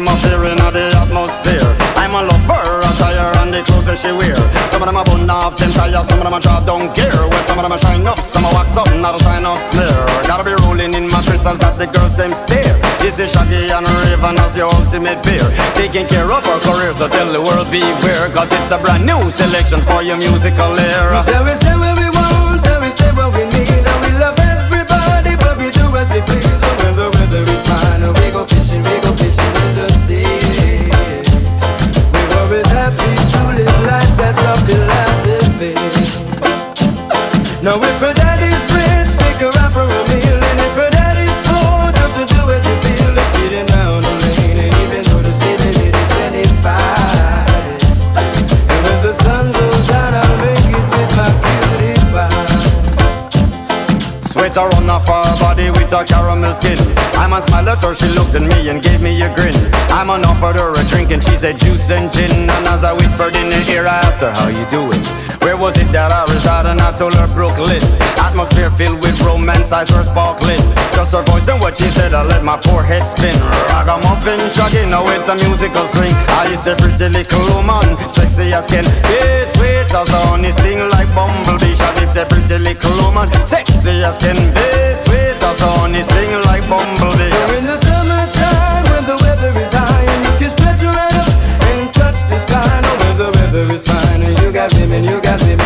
I'm up here in the atmosphere. I'm a lover, a tire and the clothes that she wear. Some of them a bun off them tire, some of them a draw down gear Well, some of them a shine up, some a wax up, not a sign up smear Gotta be rolling in mattresses that the girls them stare. This is Shaggy and Raven as your ultimate beer Taking care of our career, so tell the world beware. Cause it's a brand new selection for your musical era. We say, we say, we, we philosophy. Now if it met her on off her body with her caramel skin. I man smile at her, she looked at me and gave me a grin. I man offered her a drink and she said juice and gin. And as I whispered in her ear, I asked her how you doing. Where was it that I resided? And I told her Brooklyn. Atmosphere filled with romance, eyes were sparkling. Just her voice and what she said, I let my poor head spin. Ragamuffin, shagging now with a musical swing. I is a pretty little woman, sexy as can. Be sweet as honey, sing like bumblebee is a pretty little woman. Sexy as can be, sweet as honey, sing like bumblebee. We're in the summertime when the weather is high and you can stretch right up and touch the sky. Now, when the weather is fine, you got women, you got women.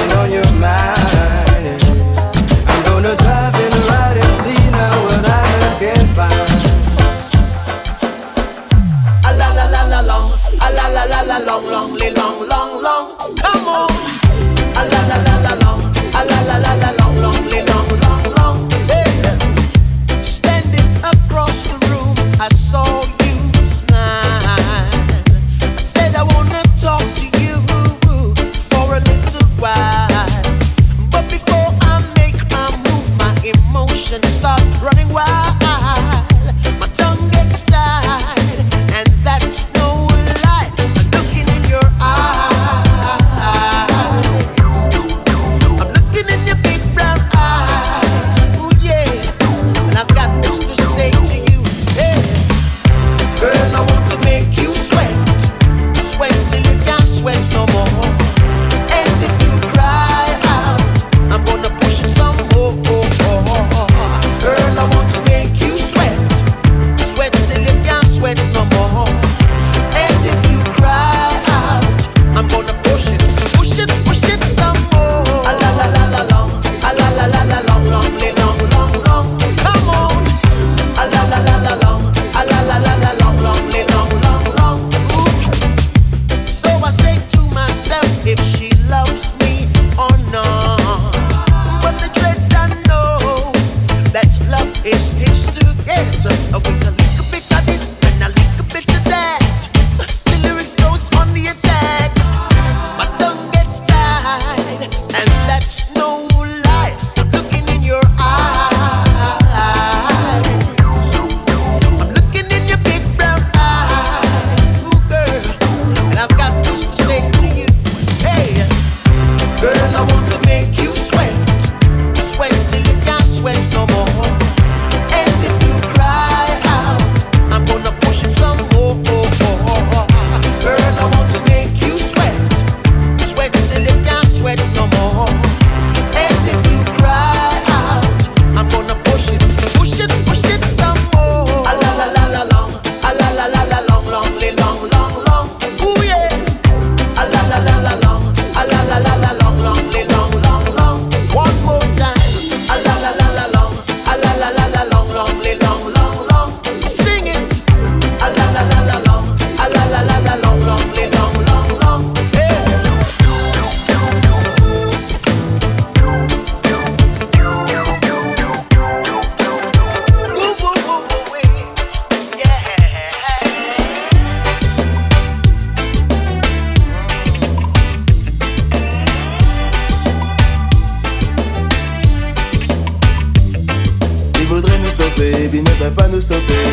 nous stopper.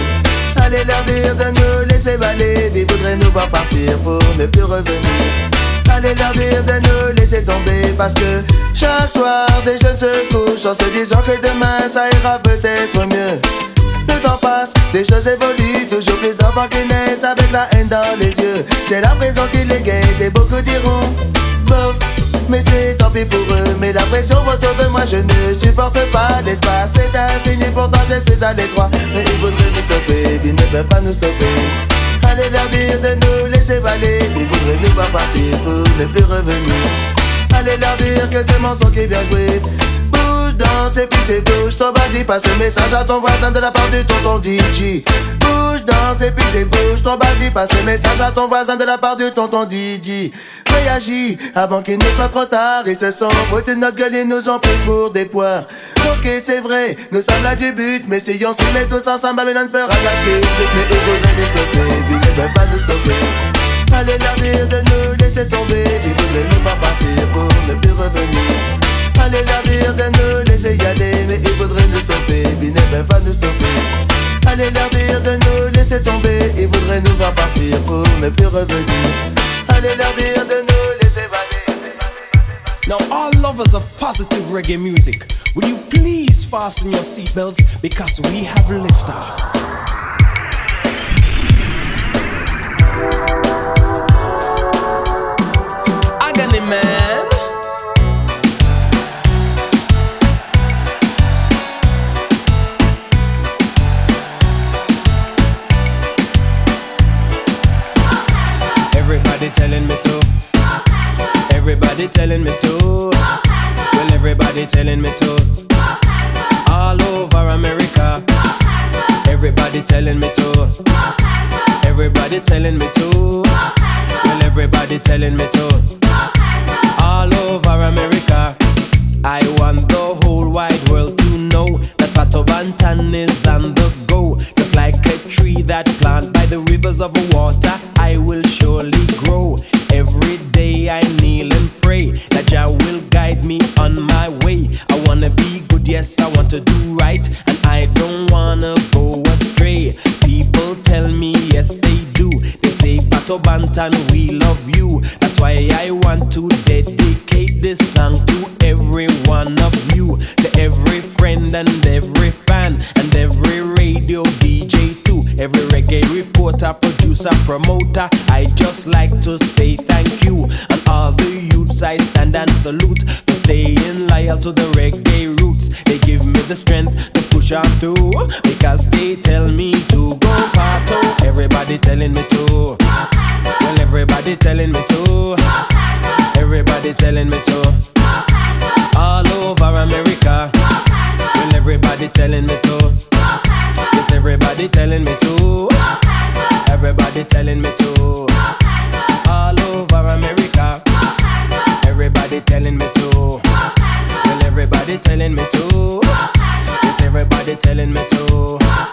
Allez leur dire de nous laisser valer, ils voudraient nous voir partir pour ne plus revenir. Allez leur dire de nous laisser tomber parce que chaque soir des jeunes se couchent en se disant que demain ça ira peut-être mieux. Le temps passe, des choses évoluent, toujours plus d'enfants qui naissent avec la haine dans les yeux. C'est la prison qui les guette et beaucoup diront bof. Mais c'est tant pis pour eux, mais la pression autour de moi je ne supporte pas l'espace. C'est infini, pourtant j'espère à l'étroit. Mais ils voudraient nous stopper, ils ne peuvent pas nous stopper. Allez leur dire de nous laisser valer Ils voudraient nous voir partir pour ne plus revenir. Allez leur dire que c'est mon son qui vient jouer. Bouge, danse et puis c'est bouge. Ton bandit passe un message à ton voisin de la part du tonton DJ Bouge, danse et puis c'est bouge Ton bandit passe un message à ton voisin de la part du tonton DJ Réagis avant qu'il ne soit trop tard. Ils se sont foutus de notre gueule et nous ont pris pour des poires. Ok c'est vrai, nous sommes là du but. Mais si on s'y met tous ensemble, Babylone fera la queue Mais ils voudraient nous stopper, ils ne peuvent pas nous stopper. Allez dire de nous laisser tomber. Ils voudraient nous faire partir pour ne plus revenir. Allez dire de nous laisser y aller. Mais ils voudraient nous stopper, ils ne peuvent pas nous stopper Allez de nous laisser tomber Ils voudraient nous voir partir pour ne plus revenir Allez de nous laisser valer Now, all lovers of positive reggae music, will you please fasten your seatbelts because we have liftoff. Man. Telling me to. Everybody telling me to.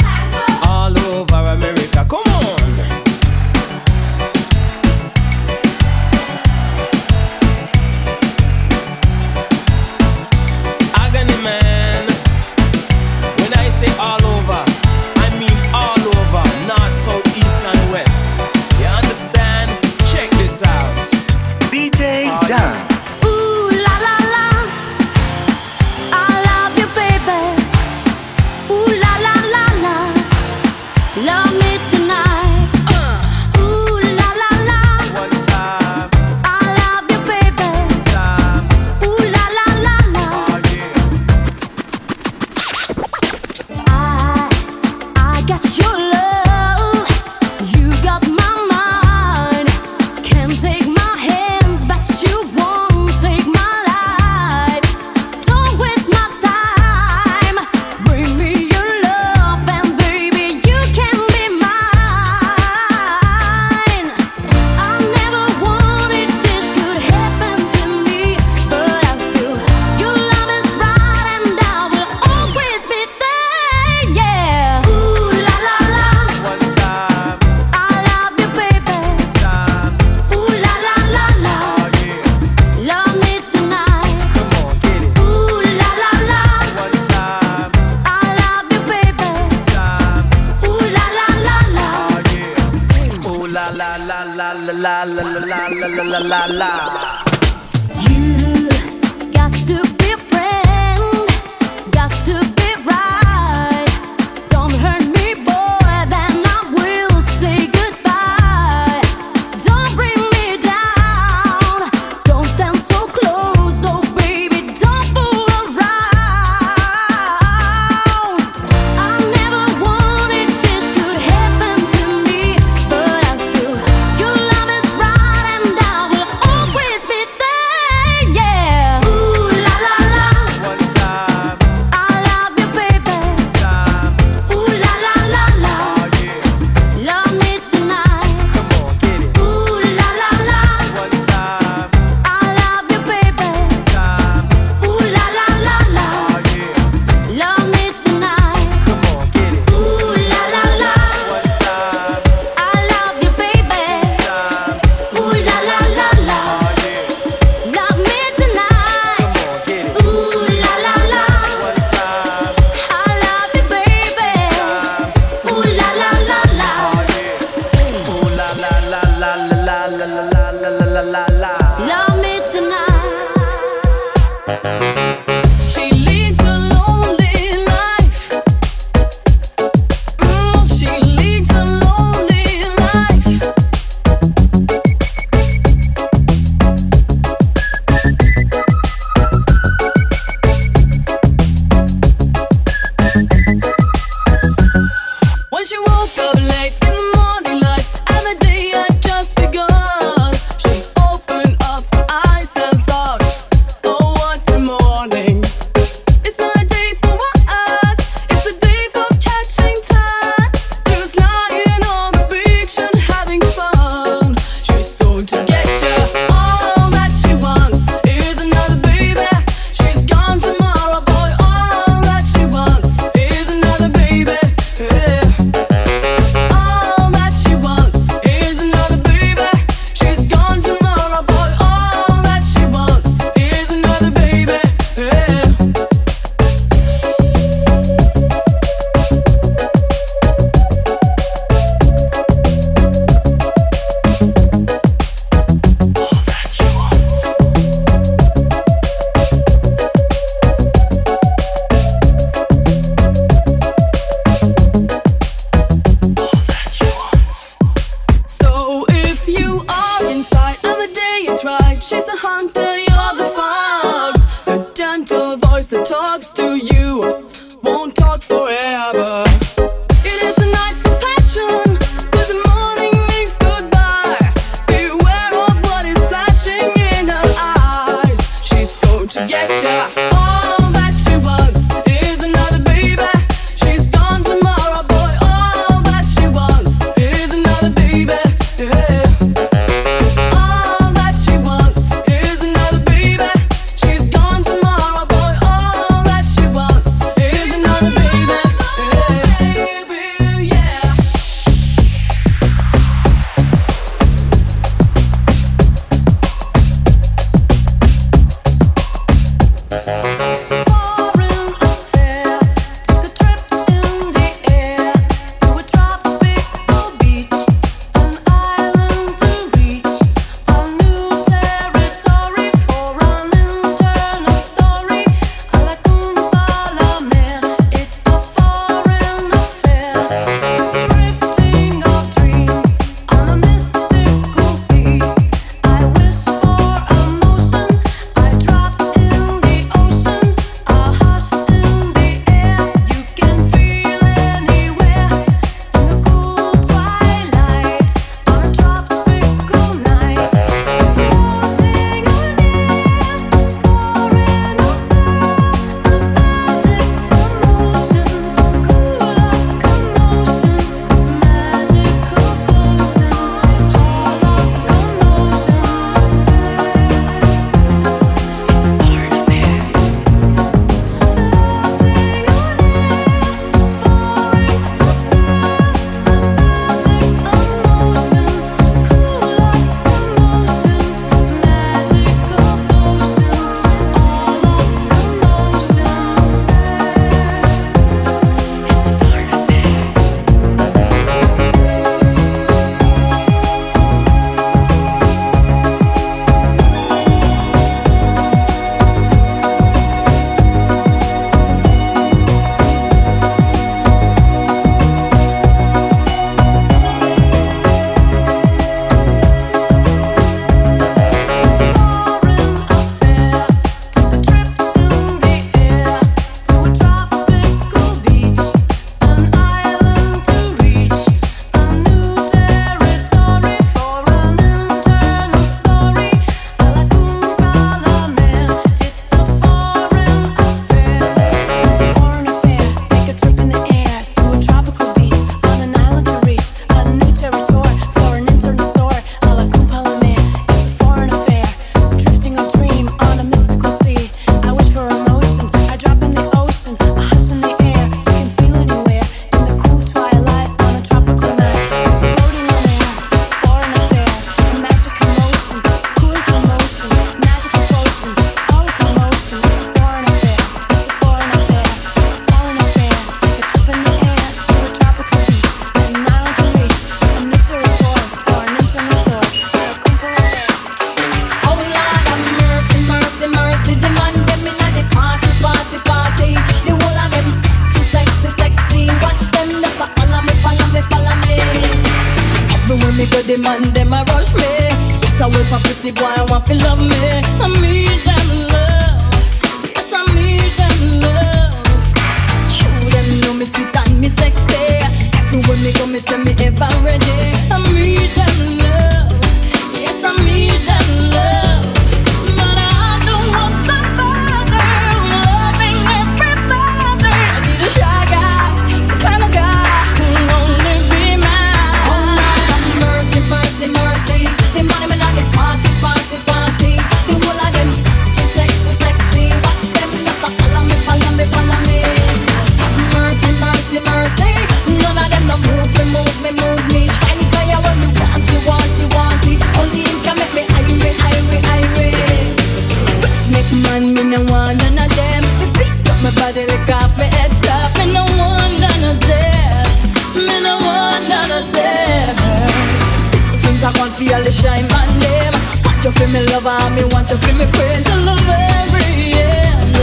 want to feel me friend till the very end,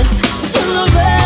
till the very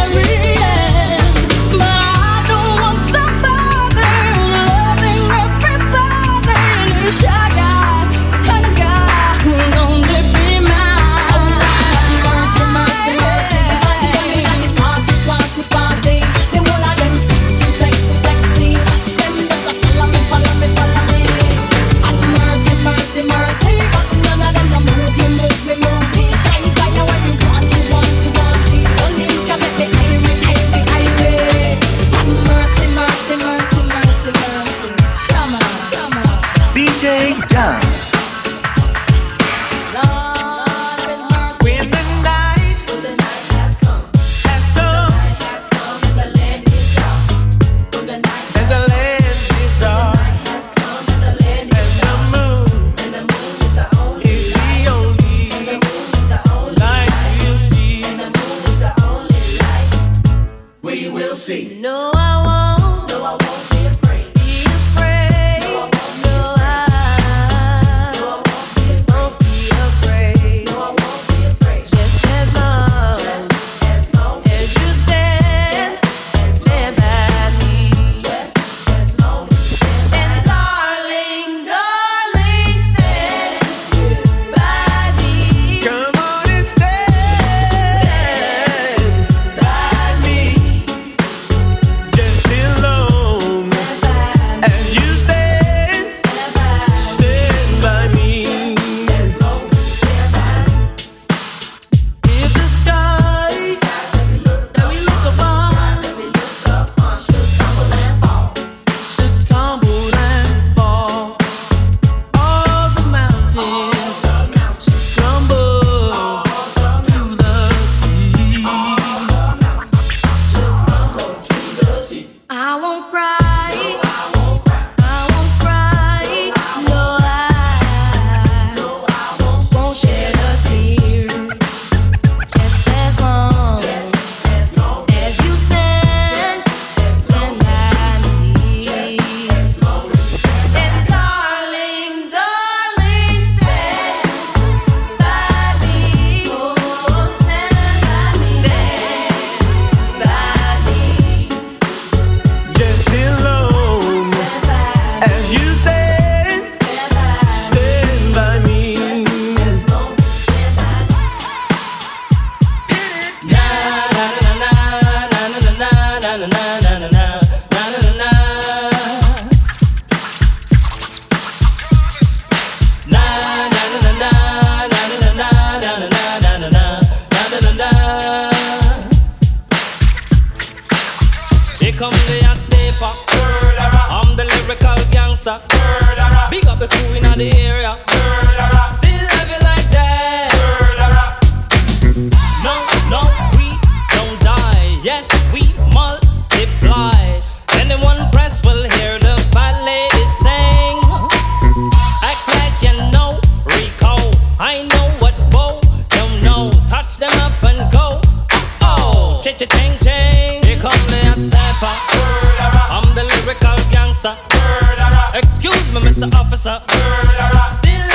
Excuse me, Mr. Officer. Still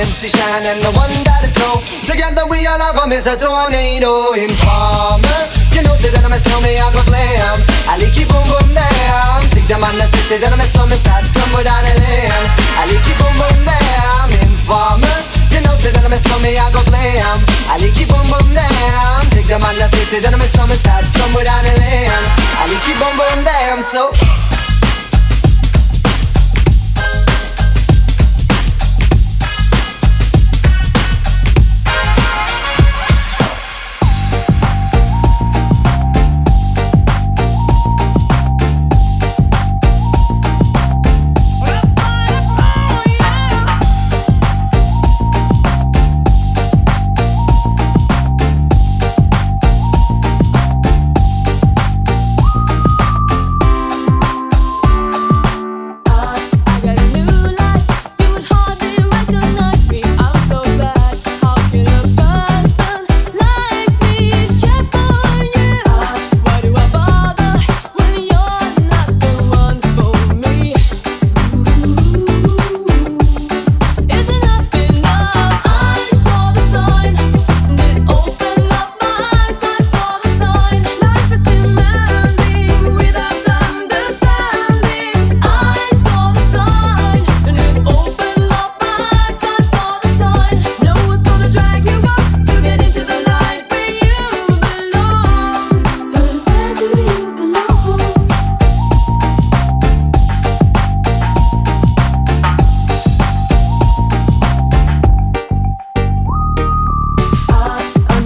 MC Shine and the one that is slow. Together we all have them is a tornado informer. You know, say that I'm a snowman, I'm a glam. I like you boom boom damn. Take them on the city, that I'm a snowman, stop somewhere down the lane. I like you boom boom damn. Informer. You know, say that I'm a snowman, I go glam. I like you boom boom damn. Take them on the city, that I'm a snowman, stop somewhere down the lane. I like you boom boom damn. So.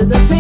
the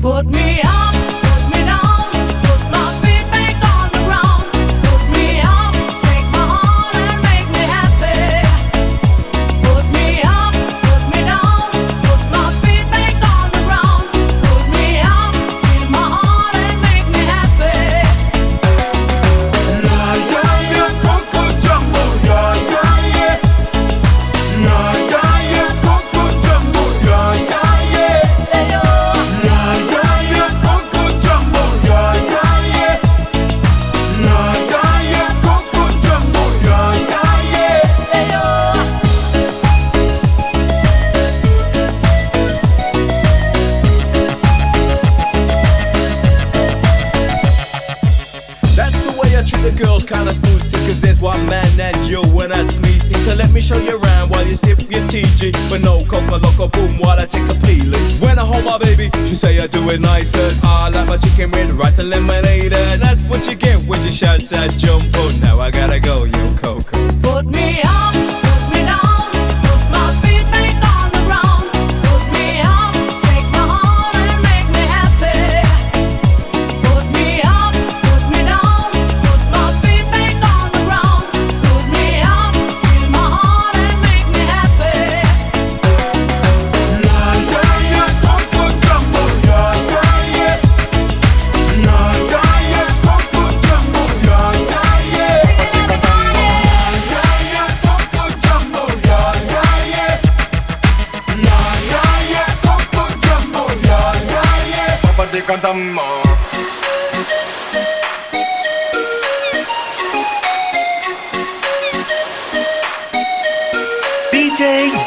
Put me up. Fiji, but no coca loco boom while I take a peeling. When I hold my baby, she say I do it nicer. I like my chicken with rice and lemonade, and that's what you get when you shout that jump. Jumbo. Now I gotta go, yo Coco. Put me out.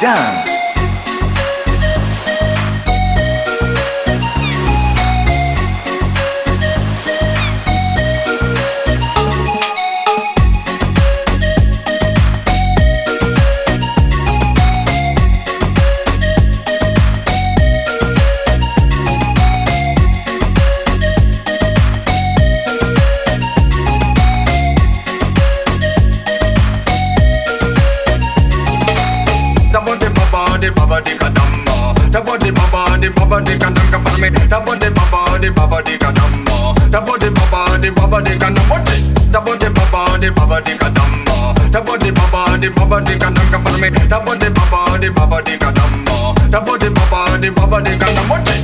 Jam. for me. The body baba, the baba, the kadamba. The body baba, the baba, the kadamba.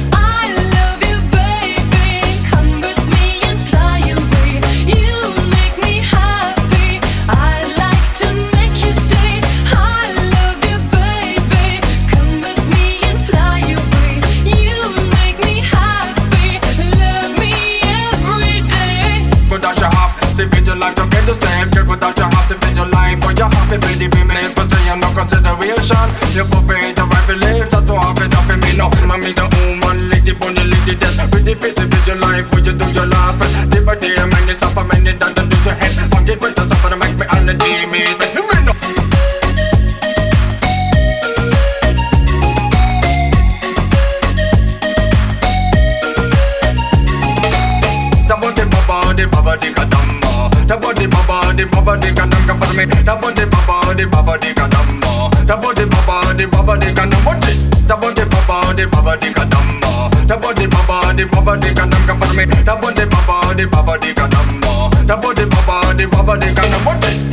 The body baba, the baba, the ganamba. The body baba, the baba, the kadamba.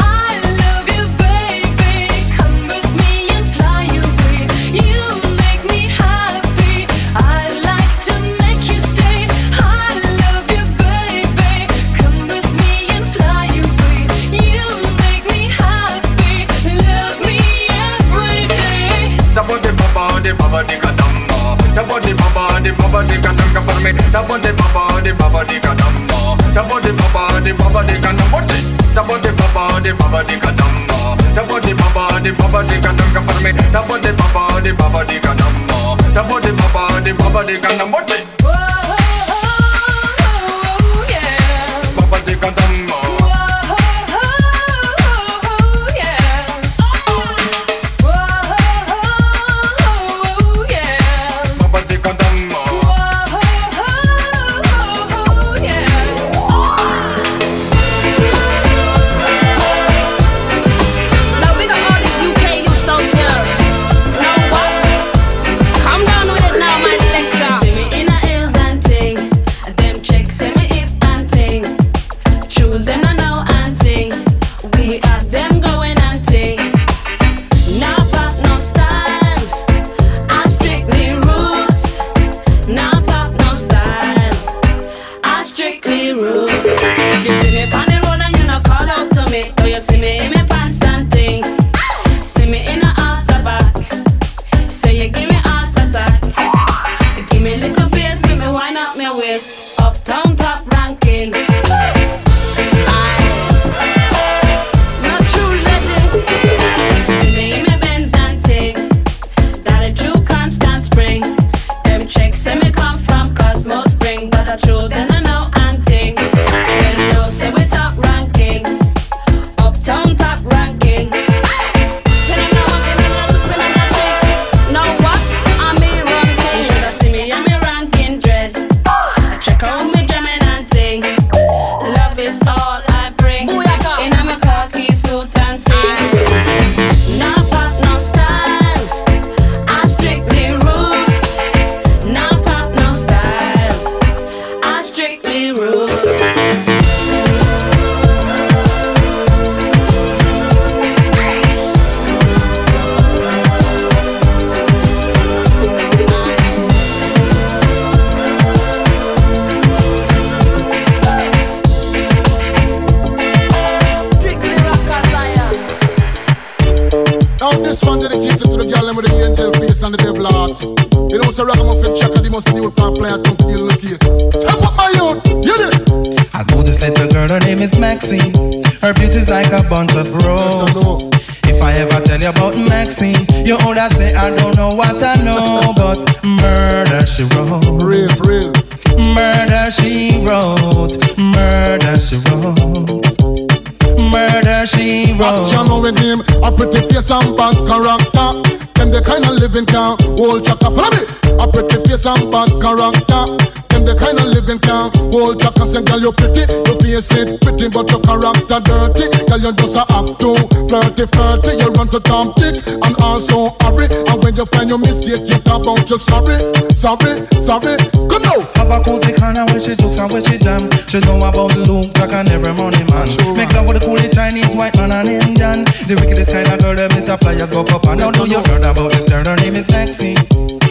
Pretty, but your character dirty. Girl, you just a act too flirty, flirty. You run to Tom Dick and also hurry. And when you find your mistake, you talk about you sorry, sorry, sorry. Come now. Have a cozy corner where she jokes and where she jam. She know about Luke, Jack and every money man. Make love with the coolie Chinese, white man and Indian. The wickedest kind of girl, them is a flyers go up and down. Know you heard about this girl, her name is Maxine.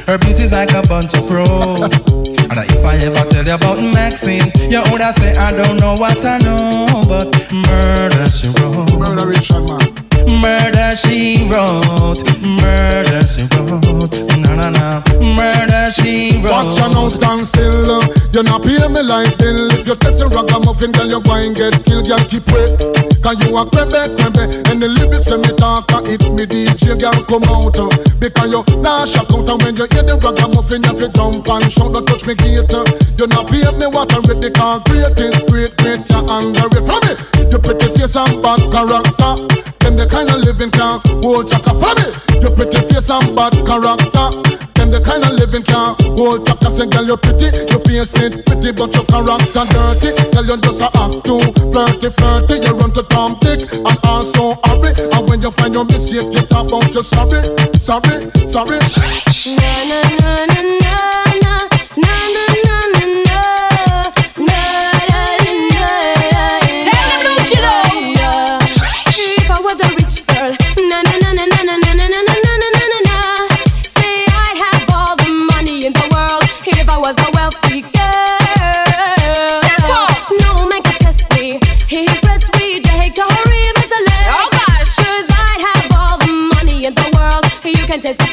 Her beauty's like a bunch of roses. And if I ever tell you about Maxine, you older say I don't know what I know, but murder she wrote. Murder Richard man. Murder she wrote. Murder she wrote. Na na na. Murder she wrote. Watch your now stand still. You not pay me like bill. If you testing ragamuffin, girl, you go and get killed. Girl, keep wait. Cause you a crembe, crembe. And the lyrics when me talk, uh, it me DJ, girl, come out. uh. Because you nah shock out. And when you hear the ragamuffin, you have to jump and shout. Don't touch me uh. You not pay me what I'm ready. Great is great, great, you underrate. From me, you pretty face and bad character. Them the kind of living can hold chaka. Follow me. You pretty face and bad character. Them the kind of living can hold chaka. Say, girl, you pretty, you face it pretty, but your character dirty. Girl, you just a act too flirty, flirty. You run to Tom Dick and also hurry. And when you find your mistake, you talk about you sorry, sorry, sorry. Na na na na na repentance.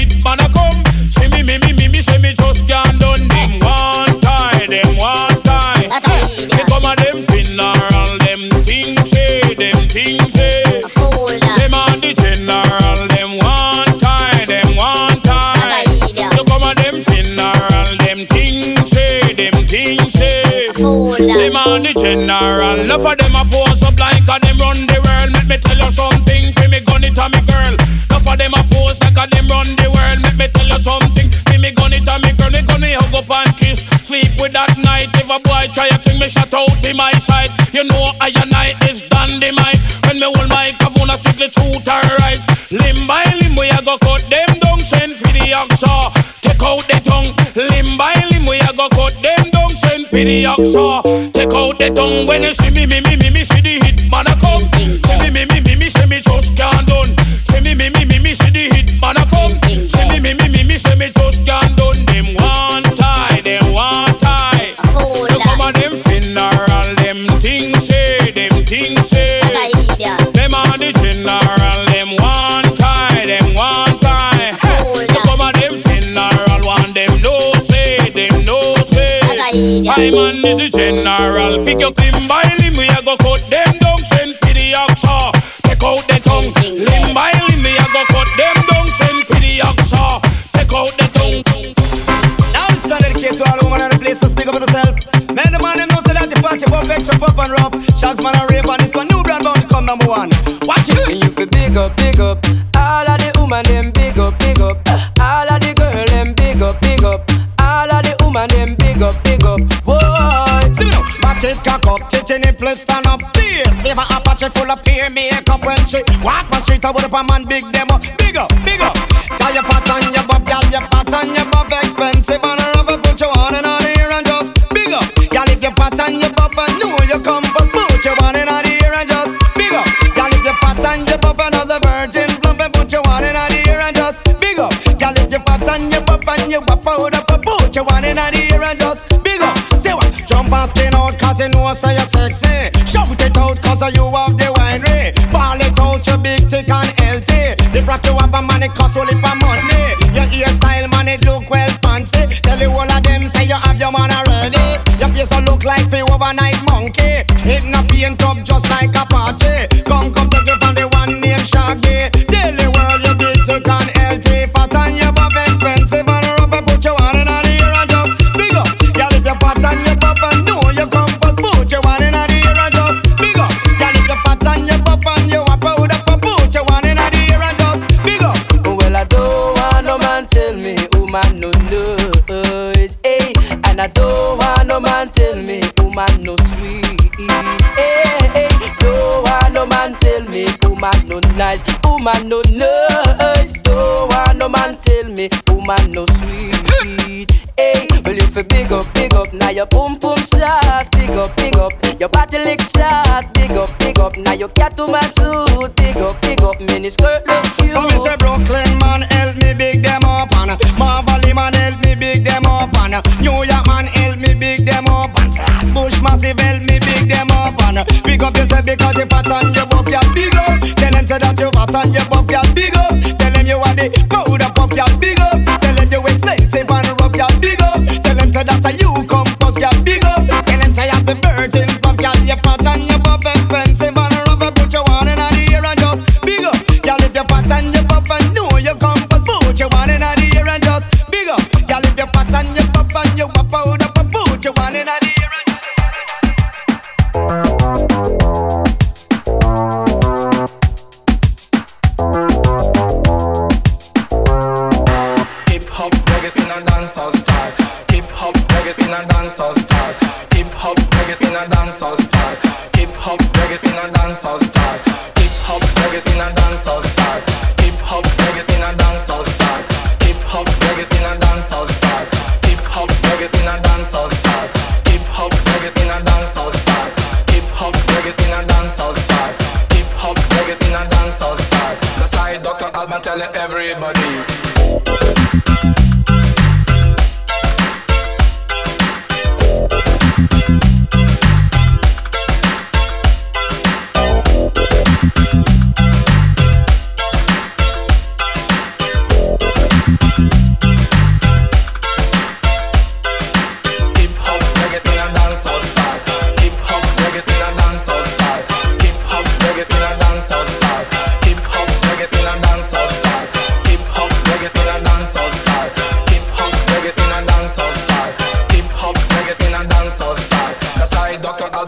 on the general. Enough of them a pose up like a them run the world. Let me tell you something, free me gun it on me girl. Enough of them a pose like a them run the world. Let me tell you something, free me gun it on me girl. Me gun me hug up and kiss. Sleep with that night. If a boy try a thing, me shut out in my sight. You know I a and I dandy dynamite. When me hold my microphone, I strictly truth and right. Limb by limb, we a go cut them down. Send for the action. it with the action. Take out the tongue when you see me, me, me, me, me, see the hit man a come. See me, me, me, me, me, see me just can't done. See me, me, me, me, me, see the hit man a come. See me, me, me, me, me, see me just can't done. Them side. Hi man, this is general. Pick your limb by limb, we a go cut them down. Send to the action. Take out the tongue. Limb by limb, we a go cut them down. Send to the action. Take out the tongue. Now this is dedicated to all women and the place to so speak up for yourself. Men the man them know say that the party pop extra puff and rough. Shots man and rape on this one. New brand bound to come number one. Watch it. And You feel big up, big up. pretty nipple stand up Please, This a Apache full of peer makeup When she walk on street I would up a man big demo Big up, big mini skirt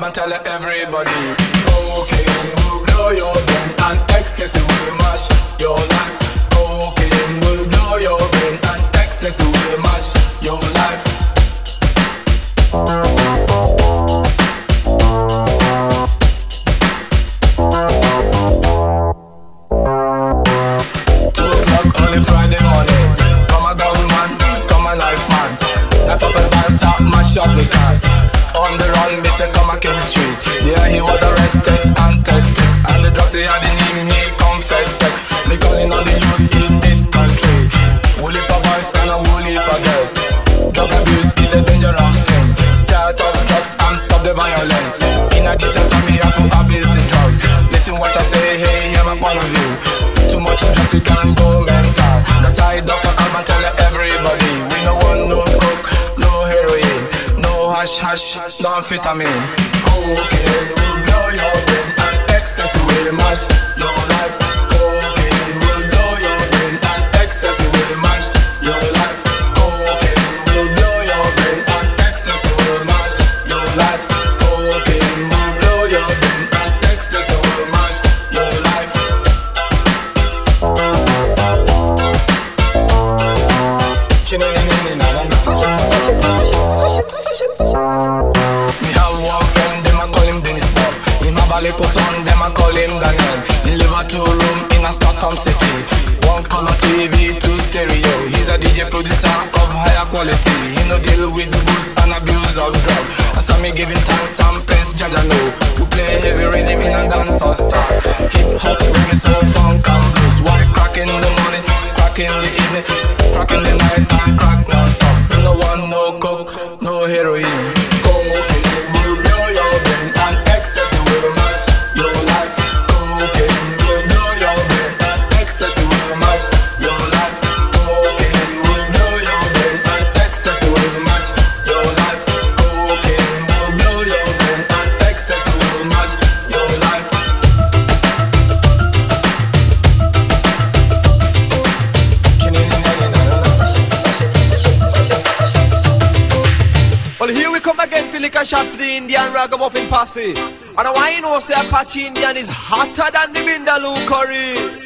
and tell everybody. Cocaine will blow your brain and ecstasy will mash your life. Will blow your brain and ecstasy will mash your life. Two o'clock on a Friday morning. Come a man, come a man. Up and dance up, mash up the dance on the run, Mr. Come King Street. Yeah, he was arrested and tested. And the drugs he had in him, he confessed. Me calling on the youth in this country. Woolly for boys and a woolly for girls. Drug abuse is a dangerous thing. Start up drugs and stop the violence. In a decent time, we have to abuse the drugs. Listen what I say, hey, hear my point of you. Too much drugs, you can go mental. That's why Dr. Alban tell everybody. Heroin, no hash hash, no amphetamine. Cocaine will blow your brain and ecstasy will mash your Daniel. He live two room in a Stockholm city. One color TV, two stereo. He's a DJ producer of higher quality. He no deal with booze and abuse of drug. That's why me giving thanks and praise Jaja know. We play heavy rhythm in a dancehall style. Hip hop, reggae, soul, funk and blues. White crack in the morning, crack in the evening, crack in the night, and crack non-stop. No one, no coke, no heroin. The Indian ragamuffin posse. And why you know say Apache Indian is hotter than the Vindaloo curry.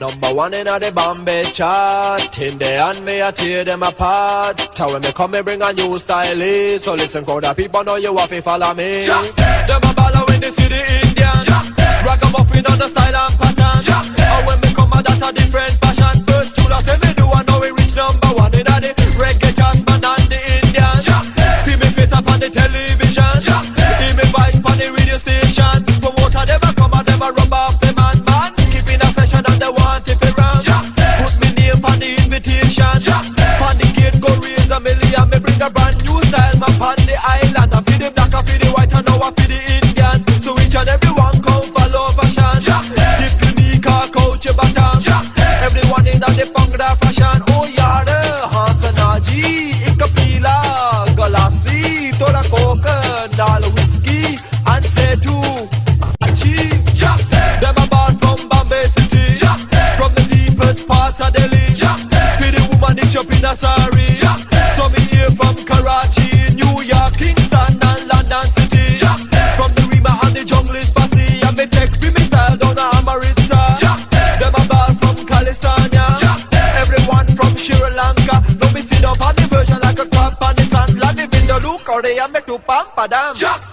Number one in the Bombay chart. In the and me I tear them apart. Tell when me come me bring a new style eh. So listen crowd of people know you have to follow me. Them a baller when they see the Indian. Ragamuffin on the style and pattern. And when invitation On the gate go raise a million. Me bring a brand new style. Map on the island. I feel the black, I feel the white and now I feel the Indian. So each and everyone come follow fashion Dip unique or culture bottom Everyone in the Bhangra fashion. Oh yare Hasanaji Ikapila Galassi Tora Coca Dal whiskey And say to to pampa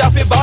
anything we